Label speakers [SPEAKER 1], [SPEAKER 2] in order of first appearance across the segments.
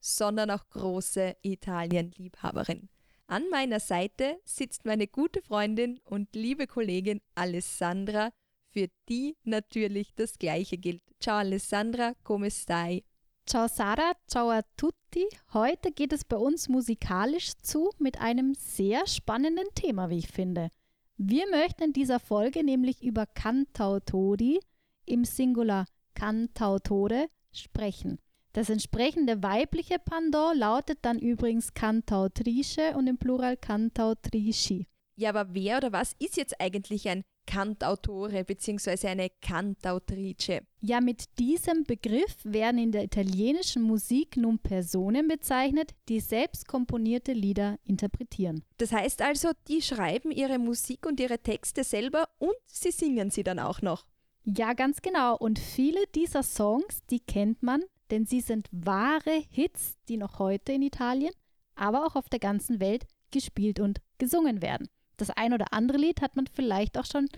[SPEAKER 1] sondern auch große Italien-Liebhaberin. An meiner Seite sitzt meine gute Freundin und liebe Kollegin Alessandra, für die natürlich das Gleiche gilt. Ciao Alessandra, come stai?
[SPEAKER 2] Ciao Sarah, ciao a tutti. Heute geht es bei uns musikalisch zu mit einem sehr spannenden Thema, wie ich finde. Wir möchten in dieser Folge nämlich über Cantautori im Singular Cantautore sprechen. Das entsprechende weibliche Pendant lautet dann übrigens Cantautrice und im Plural Cantautrici.
[SPEAKER 1] Ja, aber wer oder was ist jetzt eigentlich ein Cantautore bzw. eine Cantautrice?
[SPEAKER 2] Ja, mit diesem Begriff werden in der italienischen Musik nun Personen bezeichnet, die selbst komponierte Lieder interpretieren.
[SPEAKER 1] Das heißt also, die schreiben ihre Musik und ihre Texte selber und sie singen sie dann auch noch.
[SPEAKER 2] Ja, ganz genau. Und viele dieser Songs, die kennt man, denn sie sind wahre Hits, die noch heute in Italien, aber auch auf der ganzen Welt gespielt und gesungen werden. Das ein oder andere Lied hat man vielleicht auch schon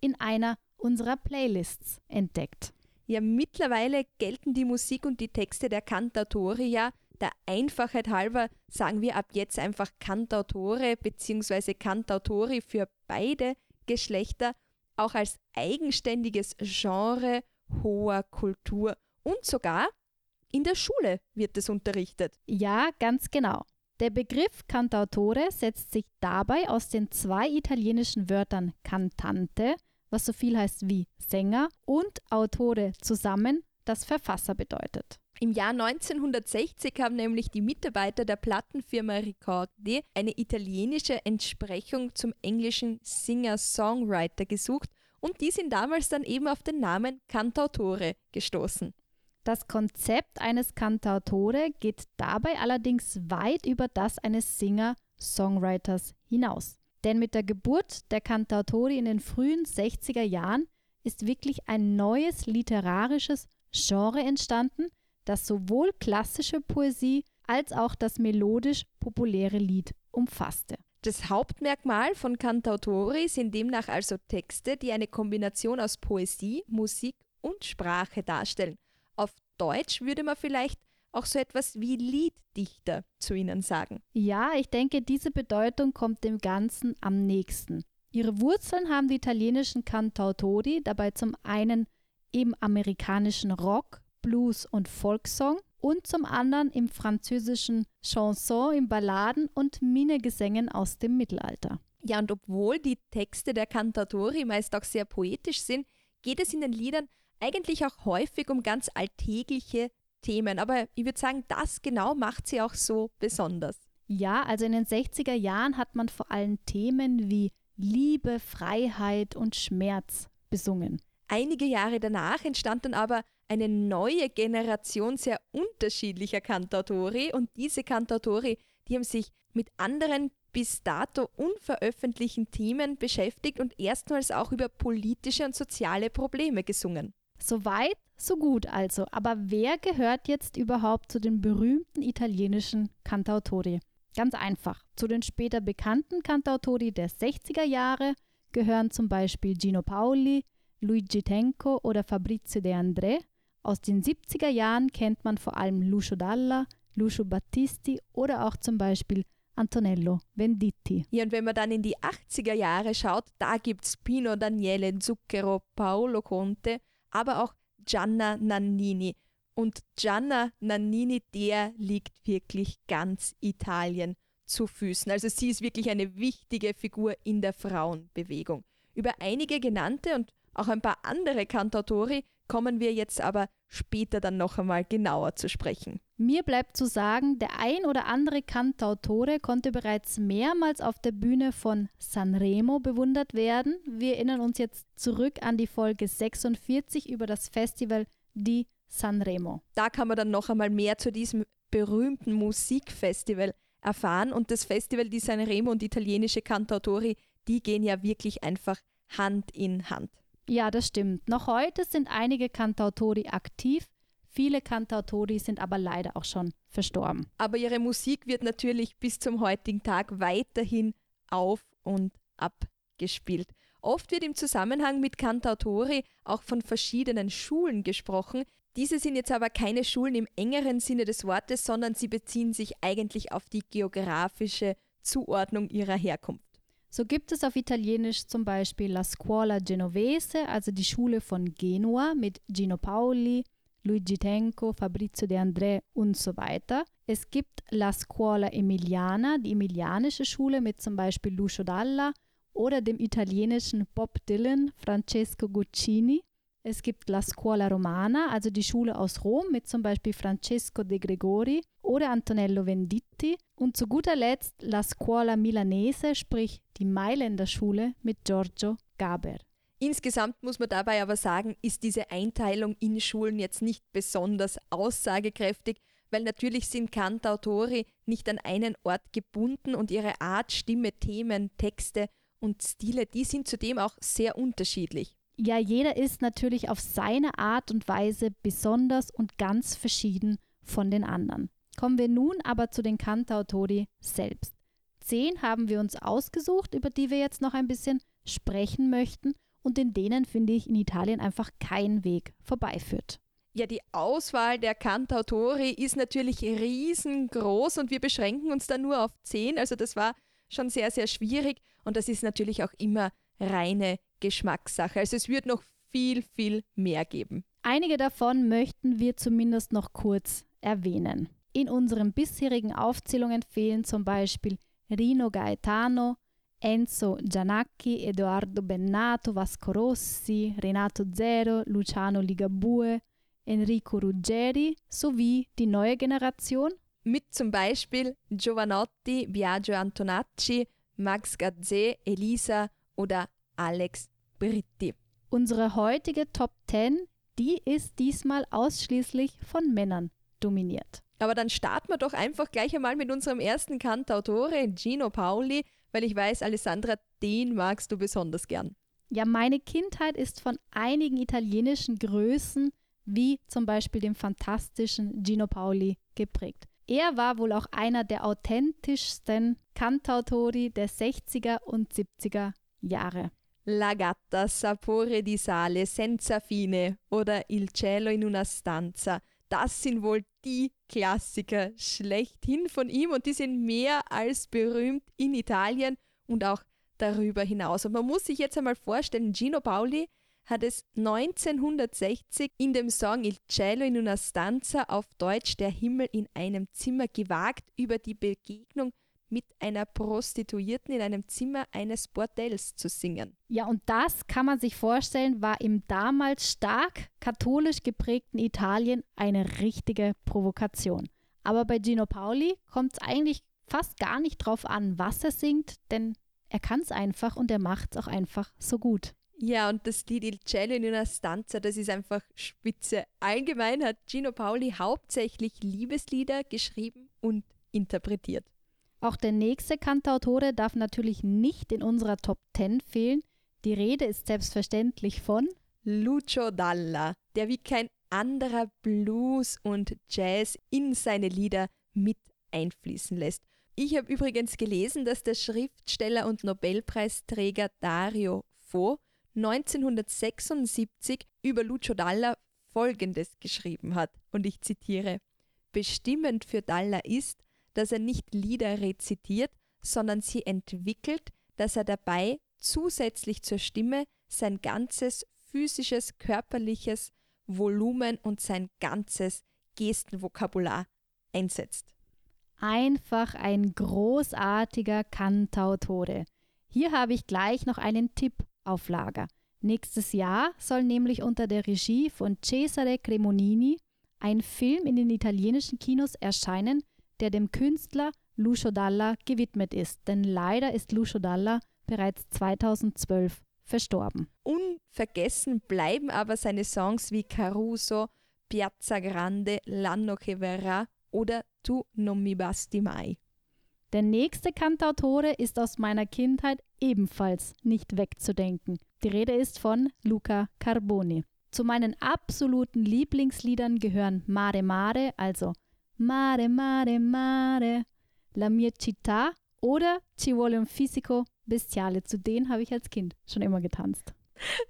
[SPEAKER 2] in einer unserer Playlists entdeckt.
[SPEAKER 1] Ja, mittlerweile gelten die Musik und die Texte der Cantatori ja der Einfachheit halber sagen wir ab jetzt einfach Cantautore bzw. Cantautori für beide Geschlechter auch als eigenständiges Genre hoher Kultur und sogar in der Schule wird es unterrichtet.
[SPEAKER 2] Ja, ganz genau. Der Begriff Cantautore setzt sich dabei aus den zwei italienischen Wörtern cantante, was so viel heißt wie Sänger, und Autore zusammen, das Verfasser bedeutet.
[SPEAKER 1] Im Jahr 1960 haben nämlich die Mitarbeiter der Plattenfirma Ricordi eine italienische Entsprechung zum englischen Singer-Songwriter gesucht und die sind damals dann eben auf den Namen Cantautore gestoßen.
[SPEAKER 2] Das Konzept eines Cantautore geht dabei allerdings weit über das eines Singer-Songwriters hinaus. Denn mit der Geburt der Cantautori in den frühen 60er Jahren ist wirklich ein neues literarisches Genre entstanden, das sowohl klassische Poesie als auch das melodisch populäre Lied umfasste.
[SPEAKER 1] Das Hauptmerkmal von Cantautori sind demnach also Texte, die eine Kombination aus Poesie, Musik und Sprache darstellen. Auf Deutsch würde man vielleicht auch so etwas wie Lieddichter zu ihnen sagen.
[SPEAKER 2] Ja, ich denke, diese Bedeutung kommt dem Ganzen am nächsten. Ihre Wurzeln haben die italienischen Cantautori dabei zum einen im amerikanischen Rock, Blues und Folksong und zum anderen im französischen Chanson, im Balladen und Minnegesängen aus dem Mittelalter.
[SPEAKER 1] Ja, und obwohl die Texte der Cantatori meist auch sehr poetisch sind, geht es in den Liedern eigentlich auch häufig um ganz alltägliche Themen. Aber ich würde sagen, das genau macht sie auch so besonders.
[SPEAKER 2] Ja, also in den 60er Jahren hat man vor allem Themen wie Liebe, Freiheit und Schmerz besungen.
[SPEAKER 1] Einige Jahre danach entstand dann aber eine neue Generation sehr unterschiedlicher Cantautori und diese Cantautori, die haben sich mit anderen bis dato unveröffentlichten Themen beschäftigt und erstmals auch über politische und soziale Probleme gesungen.
[SPEAKER 2] So weit, so gut also. Aber wer gehört jetzt überhaupt zu den berühmten italienischen Cantautori? Ganz einfach. Zu den später bekannten Cantautori der 60er Jahre gehören zum Beispiel Gino Paoli, Luigi Tenco oder Fabrizio De André. Aus den 70er Jahren kennt man vor allem Lucio Dalla, Lucio Battisti oder auch zum Beispiel Antonello Venditti.
[SPEAKER 1] Ja, und wenn man dann in die 80er Jahre schaut, da gibt es Pino Daniele Zucchero, Paolo Conte, aber auch Gianna Nannini. Und Gianna Nannini, der liegt wirklich ganz Italien zu Füßen. Also sie ist wirklich eine wichtige Figur in der Frauenbewegung. Über einige genannte und auch ein paar andere Cantautori kommen wir jetzt aber später dann noch einmal genauer zu sprechen.
[SPEAKER 2] Mir bleibt zu sagen, der ein oder andere Cantautore konnte bereits mehrmals auf der Bühne von Sanremo bewundert werden. Wir erinnern uns jetzt zurück an die Folge 46 über das Festival di Sanremo.
[SPEAKER 1] Da kann man dann noch einmal mehr zu diesem berühmten Musikfestival erfahren und das Festival di Sanremo und italienische Cantautori, die gehen ja wirklich einfach Hand in Hand.
[SPEAKER 2] Ja, das stimmt. Noch heute sind einige Cantautori aktiv, viele Cantautori sind aber leider auch schon verstorben.
[SPEAKER 1] Aber ihre Musik wird natürlich bis zum heutigen Tag weiterhin auf und ab gespielt. Oft wird im Zusammenhang mit Cantautori auch von verschiedenen Schulen gesprochen. Diese sind jetzt aber keine Schulen im engeren Sinne des Wortes, sondern sie beziehen sich eigentlich auf die geografische Zuordnung ihrer Herkunft.
[SPEAKER 2] So gibt es auf Italienisch zum Beispiel La Scuola Genovese, also die Schule von Genua mit Gino Paoli, Luigi Tenco, Fabrizio De André und so weiter. Es gibt La Scuola Emiliana, die emilianische Schule mit zum Beispiel Lucio Dalla oder dem italienischen Bob Dylan, Francesco Guccini. Es gibt La Scuola Romana, also die Schule aus Rom mit zum Beispiel Francesco de Gregori oder Antonello Venditti. Und zu guter Letzt La Scuola Milanese, sprich die Mailänder Schule mit Giorgio Gaber.
[SPEAKER 1] Insgesamt muss man dabei aber sagen, ist diese Einteilung in Schulen jetzt nicht besonders aussagekräftig, weil natürlich sind Cantautori nicht an einen Ort gebunden und ihre Art, Stimme, Themen, Texte und Stile, die sind zudem auch sehr unterschiedlich.
[SPEAKER 2] Ja, jeder ist natürlich auf seine Art und Weise besonders und ganz verschieden von den anderen. Kommen wir nun aber zu den Cantautori selbst. Zehn haben wir uns ausgesucht, über die wir jetzt noch ein bisschen sprechen möchten und in denen finde ich in Italien einfach kein Weg vorbeiführt.
[SPEAKER 1] Ja, die Auswahl der Cantautori ist natürlich riesengroß und wir beschränken uns da nur auf zehn. Also das war schon sehr, sehr schwierig und das ist natürlich auch immer reine Geschmackssache. Also es wird noch viel, viel mehr geben.
[SPEAKER 2] Einige davon möchten wir zumindest noch kurz erwähnen. In unseren bisherigen Aufzählungen fehlen zum Beispiel Rino Gaetano, Enzo Giannacchi, Edoardo Bennato, Vasco Rossi, Renato Zero, Luciano Ligabue, Enrico Ruggeri sowie die neue Generation
[SPEAKER 1] mit zum Beispiel Giovanotti, Biagio Antonacci, Max Gazzé, Elisa oder Alex Britti.
[SPEAKER 2] Unsere heutige Top 10, die ist diesmal ausschließlich von Männern dominiert.
[SPEAKER 1] Aber dann starten wir doch einfach gleich einmal mit unserem ersten Cantautore, Gino Paoli, weil ich weiß, Alessandra, den magst du besonders gern.
[SPEAKER 2] Ja, meine Kindheit ist von einigen italienischen Größen, wie zum Beispiel dem fantastischen Gino Paoli, geprägt. Er war wohl auch einer der authentischsten Cantautori der 60er und 70er Jahre.
[SPEAKER 1] La gatta, sapore di sale, senza fine oder Il cielo in una stanza. Das sind wohl die Klassiker schlechthin von ihm und die sind mehr als berühmt in Italien und auch darüber hinaus. Und man muss sich jetzt einmal vorstellen, Gino Paoli hat es 1960 in dem Song Il cielo in una stanza auf Deutsch Der Himmel in einem Zimmer gewagt, über die Begegnung mit einer Prostituierten in einem Zimmer eines Bordells zu singen.
[SPEAKER 2] Ja, und das kann man sich vorstellen, war im damals stark katholisch geprägten Italien eine richtige Provokation. Aber bei Gino Paoli kommt es eigentlich fast gar nicht drauf an, was er singt, denn er kann es einfach und er macht es auch einfach so gut.
[SPEAKER 1] Ja, und das Lied Il Cielo in una Stanza, das ist einfach spitze. Allgemein hat Gino Paoli hauptsächlich Liebeslieder geschrieben und interpretiert.
[SPEAKER 2] Auch der nächste Cantautore darf natürlich nicht in unserer Top 10 fehlen. Die Rede ist selbstverständlich von
[SPEAKER 1] Lucio Dalla, der wie kein anderer Blues und Jazz in seine Lieder mit einfließen lässt. Ich habe übrigens gelesen, dass der Schriftsteller und Nobelpreisträger Dario Fo 1976 über Lucio Dalla Folgendes geschrieben hat, und ich zitiere Bestimmend für Dalla ist, dass er nicht Lieder rezitiert, sondern sie entwickelt, dass er dabei zusätzlich zur Stimme sein ganzes physisches, körperliches Volumen und sein ganzes Gestenvokabular einsetzt.
[SPEAKER 2] Einfach ein großartiger Cantautore. Hier habe ich gleich noch einen Tipp auf Lager. Nächstes Jahr soll nämlich unter der Regie von Cesare Cremonini ein Film in den italienischen Kinos erscheinen, der dem Künstler Lucio Dalla gewidmet ist. Denn leider ist Lucio Dalla bereits 2012 verstorben.
[SPEAKER 1] Unvergessen bleiben aber seine Songs wie Caruso, Piazza Grande, L'anno che verrà oder Tu non mi basti mai.
[SPEAKER 2] Der nächste Cantautore ist aus meiner Kindheit ebenfalls nicht wegzudenken. Die Rede ist von Luca Carboni. Zu meinen absoluten Lieblingsliedern gehören Mare Mare, also Mare Mare Mare, La mia città oder Ci vuole un fisico bestiale. Zu denen habe ich als Kind schon immer getanzt.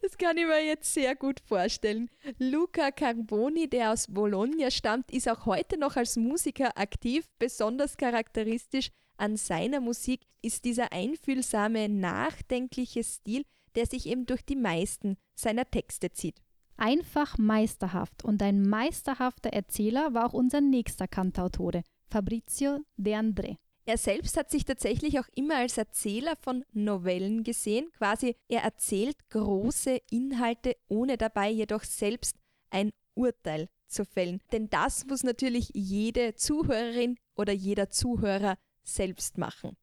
[SPEAKER 1] Das kann ich mir jetzt sehr gut vorstellen. Luca Carboni, der aus Bologna stammt, ist auch heute noch als Musiker aktiv. Besonders charakteristisch an seiner Musik ist dieser einfühlsame, nachdenkliche Stil, der sich eben durch die meisten seiner Texte zieht.
[SPEAKER 2] Einfach meisterhaft und ein meisterhafter Erzähler war auch unser nächster Cantautore, Fabrizio De André.
[SPEAKER 1] Er selbst hat sich tatsächlich auch immer als Erzähler von Novellen gesehen, quasi er erzählt große Inhalte, ohne dabei jedoch selbst ein Urteil zu fällen. Denn das muss natürlich jede Zuhörerin oder jeder Zuhörer selbst machen.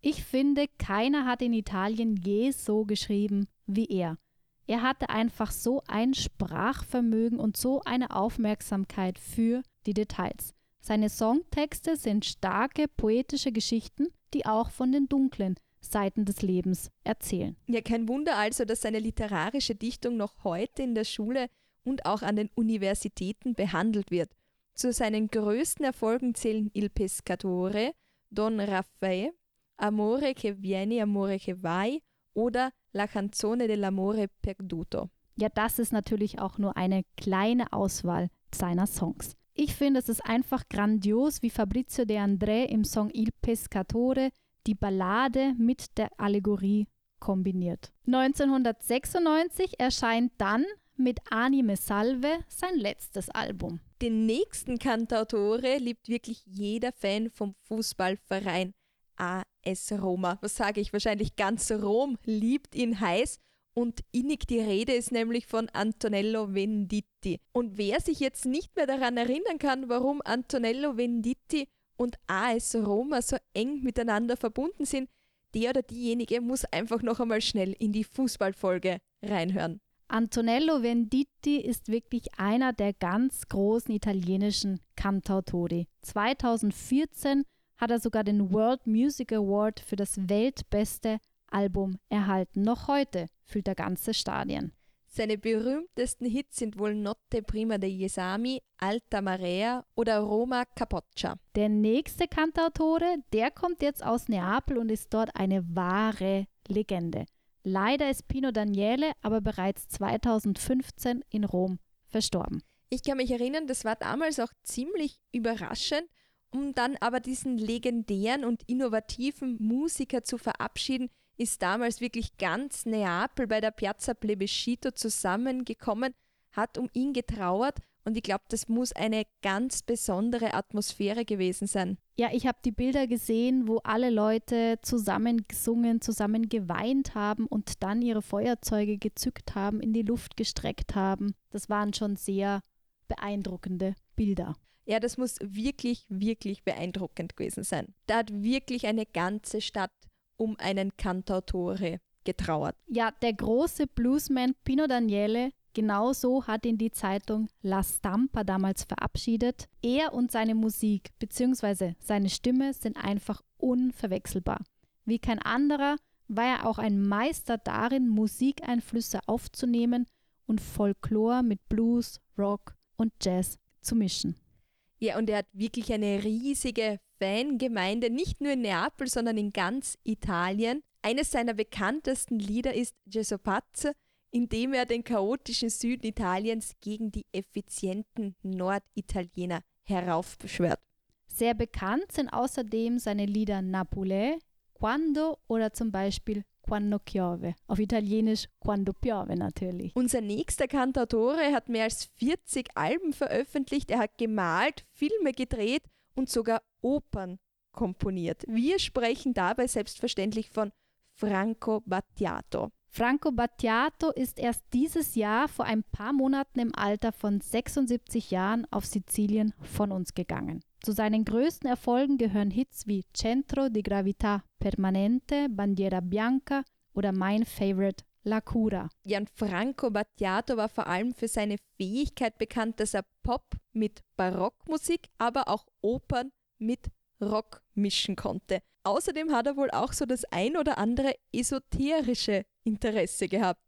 [SPEAKER 2] Ich finde, keiner hat in Italien je so geschrieben wie er. Er hatte einfach so ein Sprachvermögen und so eine Aufmerksamkeit für die Details. Seine Songtexte sind starke poetische Geschichten, die auch von den dunklen Seiten des Lebens erzählen.
[SPEAKER 1] Ja, kein Wunder also, dass seine literarische Dichtung noch heute in der Schule und auch an den Universitäten behandelt wird. Zu seinen größten Erfolgen zählen Il Pescatore, Don Raffaele, Amore che vieni, amore che vai oder La canzone dell'amore perduto.
[SPEAKER 2] Ja, das ist natürlich auch nur eine kleine Auswahl seiner Songs. Ich finde, es ist einfach grandios, wie Fabrizio De André im Song Il Pescatore die Ballade mit der Allegorie kombiniert. 1996 erscheint dann mit Anime Salve sein letztes Album.
[SPEAKER 1] Den nächsten Cantautore liebt wirklich jeder Fan vom Fußballverein AS Roma. Was sage ich? Wahrscheinlich ganz Rom liebt ihn heiß und innig die Rede ist nämlich von Antonello Venditti. Und wer sich jetzt nicht mehr daran erinnern kann, warum Antonello Venditti und AS Roma so eng miteinander verbunden sind, der oder diejenige muss einfach noch einmal schnell in die Fußballfolge reinhören.
[SPEAKER 2] Antonello Venditti ist wirklich einer der ganz großen italienischen Cantautori. 2014 hat er sogar den World Music Award für das weltbeste Album erhalten. Noch heute füllt er ganze Stadien.
[SPEAKER 1] Seine berühmtesten Hits sind wohl Notte prima degli esami, Alta Marea oder Roma Capoccia.
[SPEAKER 2] Der nächste Cantautore, der kommt jetzt aus Neapel und ist dort eine wahre Legende. Leider ist Pino Daniele aber bereits 2015 in Rom verstorben.
[SPEAKER 1] Ich kann mich erinnern, das war damals auch ziemlich überraschend, um dann aber diesen legendären und innovativen Musiker zu verabschieden, ist damals wirklich ganz Neapel bei der Piazza Plebiscito zusammengekommen, hat um ihn getrauert und ich glaube, das muss eine ganz besondere Atmosphäre gewesen sein.
[SPEAKER 2] Ja, ich habe die Bilder gesehen, wo alle Leute zusammen gesungen, zusammen geweint haben und dann ihre Feuerzeuge gezückt haben, in die Luft gestreckt haben. Das waren schon sehr beeindruckende Bilder.
[SPEAKER 1] Ja, das muss wirklich, wirklich beeindruckend gewesen sein. Da hat wirklich eine ganze Stadt um einen Cantautore getrauert.
[SPEAKER 2] Ja, der große Bluesman Pino Daniele, genauso hat ihn die Zeitung La Stampa damals verabschiedet. Er und seine Musik bzw. seine Stimme sind einfach unverwechselbar. Wie kein anderer war er auch ein Meister darin, Musikeinflüsse aufzunehmen und Folklore mit Blues, Rock und Jazz zu mischen.
[SPEAKER 1] Ja, und er hat wirklich eine riesige Fangemeinde, nicht nur in Neapel, sondern in ganz Italien. Eines seiner bekanntesten Lieder ist Gesù Pazzo, in dem er den chaotischen Süden Italiens gegen die effizienten Norditaliener heraufbeschwört.
[SPEAKER 2] Sehr bekannt sind außerdem seine Lieder Napolè, Quando oder zum Beispiel Quando piove. Auf Italienisch Quando piove natürlich.
[SPEAKER 1] Unser nächster Cantautore hat mehr als 40 Alben veröffentlicht. Er hat gemalt, Filme gedreht und sogar Opern komponiert. Wir sprechen dabei selbstverständlich von Franco Battiato.
[SPEAKER 2] Franco Battiato ist erst dieses Jahr vor ein paar Monaten im Alter von 76 Jahren auf Sizilien von uns gegangen. Zu seinen größten Erfolgen gehören Hits wie Centro di Gravità Permanente, Bandiera Bianca oder mein Favorite La Cura.
[SPEAKER 1] Gianfranco Battiato war vor allem für seine Fähigkeit bekannt, dass er Pop mit Barockmusik, aber auch Opern mit Rock mischen konnte. Außerdem hat er wohl auch so das ein oder andere esoterische Interesse gehabt.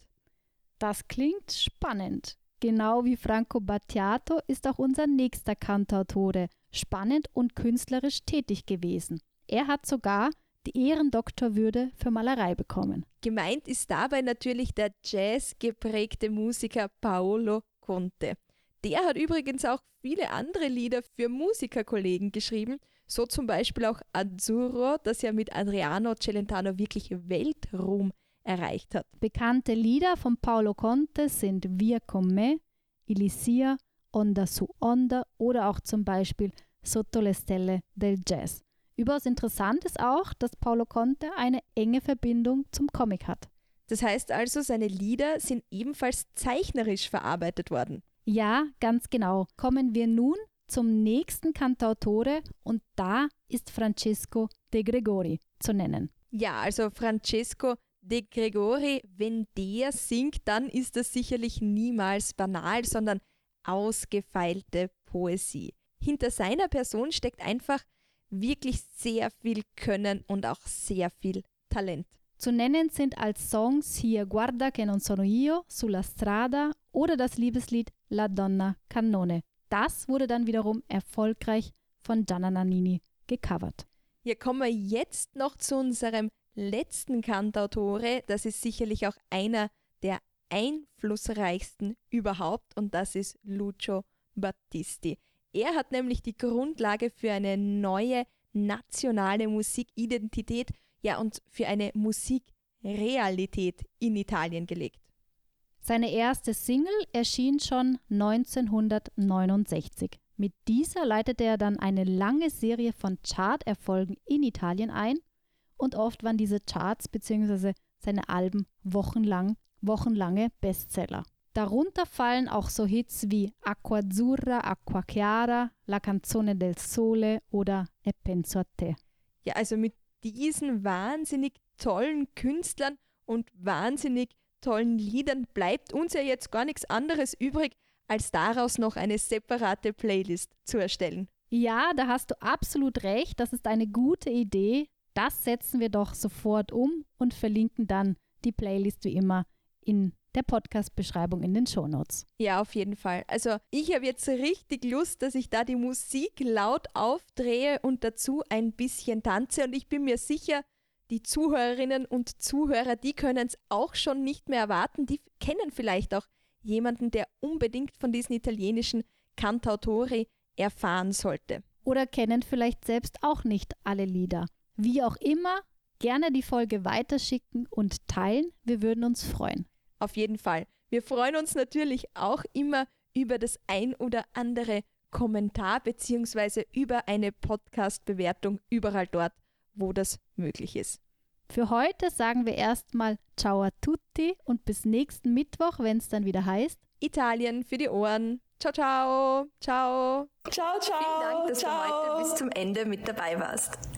[SPEAKER 2] Das klingt spannend. Genau wie Franco Battiato ist auch unser nächster Kantautore spannend und künstlerisch tätig gewesen. Er hat sogar die Ehrendoktorwürde für Malerei bekommen.
[SPEAKER 1] Gemeint ist dabei natürlich der jazzgeprägte Musiker Paolo Conte. Der hat übrigens auch viele andere Lieder für Musikerkollegen geschrieben, so zum Beispiel auch Azzurro, das ja mit Adriano Celentano wirklich Weltruhm erreicht hat.
[SPEAKER 2] Bekannte Lieder von Paolo Conte sind Via con me, Elysia, Onda su Onda oder auch zum Beispiel Sotto le Stelle del Jazz. Überaus interessant ist auch, dass Paolo Conte eine enge Verbindung zum Comic hat.
[SPEAKER 1] Das heißt also, seine Lieder sind ebenfalls zeichnerisch verarbeitet worden.
[SPEAKER 2] Ja, ganz genau. Kommen wir nun zum nächsten Cantautore und da ist Francesco de Gregori zu nennen.
[SPEAKER 1] Ja, also Francesco de Gregori, wenn der singt, dann ist das sicherlich niemals banal, sondern ausgefeilte Poesie. Hinter seiner Person steckt einfach wirklich sehr viel Können und auch sehr viel Talent.
[SPEAKER 2] Zu nennen sind als Songs hier Guarda che non sono io, Sulla strada oder das Liebeslied La Donna Cannone. Das wurde dann wiederum erfolgreich von Gianna Nannini gecovert.
[SPEAKER 1] Hier kommen wir jetzt noch zu unserem letzten Kantautore. Das ist sicherlich auch einer der einflussreichsten überhaupt und das ist Lucio Battisti. Er hat nämlich die Grundlage für eine neue nationale Musikidentität, ja und für eine Musikrealität in Italien gelegt.
[SPEAKER 2] Seine erste Single erschien schon 1969. Mit dieser leitete er dann eine lange Serie von Charterfolgen in Italien ein und oft waren diese Charts bzw. seine Alben wochenlang, wochenlange Bestseller. Darunter fallen auch so Hits wie Acqua Azzurra, Acqua Chiara, La Canzone del Sole oder E penso a te.
[SPEAKER 1] Ja, also mit diesen wahnsinnig tollen Künstlern und wahnsinnig tollen Liedern bleibt uns ja jetzt gar nichts anderes übrig, als daraus noch eine separate Playlist zu erstellen.
[SPEAKER 2] Ja, da hast du absolut recht. Das ist eine gute Idee. Das setzen wir doch sofort um und verlinken dann die Playlist wie immer in der Podcast-Beschreibung in den Shownotes.
[SPEAKER 1] Ja, auf jeden Fall. Also ich habe jetzt richtig Lust, dass ich da die Musik laut aufdrehe und dazu ein bisschen tanze und ich bin mir sicher, die Zuhörerinnen und Zuhörer, die können es auch schon nicht mehr erwarten. Die kennen vielleicht auch jemanden, der unbedingt von diesen italienischen Cantautori erfahren sollte.
[SPEAKER 2] Oder kennen vielleicht selbst auch nicht alle Lieder. Wie auch immer, gerne die Folge weiterschicken und teilen. Wir würden uns freuen.
[SPEAKER 1] Auf jeden Fall. Wir freuen uns natürlich auch immer über das ein oder andere Kommentar bzw. über eine Podcast-Bewertung überall dort, wo das möglich ist.
[SPEAKER 2] Für heute sagen wir erstmal Ciao a tutti und bis nächsten Mittwoch, wenn es dann wieder heißt
[SPEAKER 1] Italien für die Ohren. Ciao, ciao. Ciao.
[SPEAKER 3] Ciao, ciao. Vielen Dank, dass ciao. du heute bis zum Ende mit dabei warst.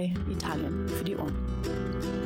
[SPEAKER 4] bei Italien für die Ohren.